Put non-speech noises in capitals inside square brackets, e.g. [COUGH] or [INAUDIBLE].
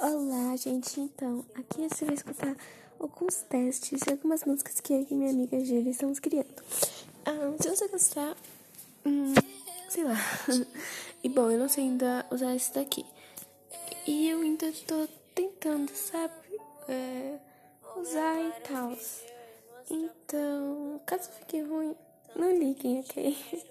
Olá, gente. Então, aqui você vai escutar alguns testes e algumas músicas que eu e minha amiga Júlia estamos criando. Ah, se você gostar, hum, sei lá. [LAUGHS] e bom, eu não sei ainda usar esse daqui. E eu ainda tô tentando, sabe? É, usar e tal. Então, caso fique ruim, não liguem, ok? [LAUGHS]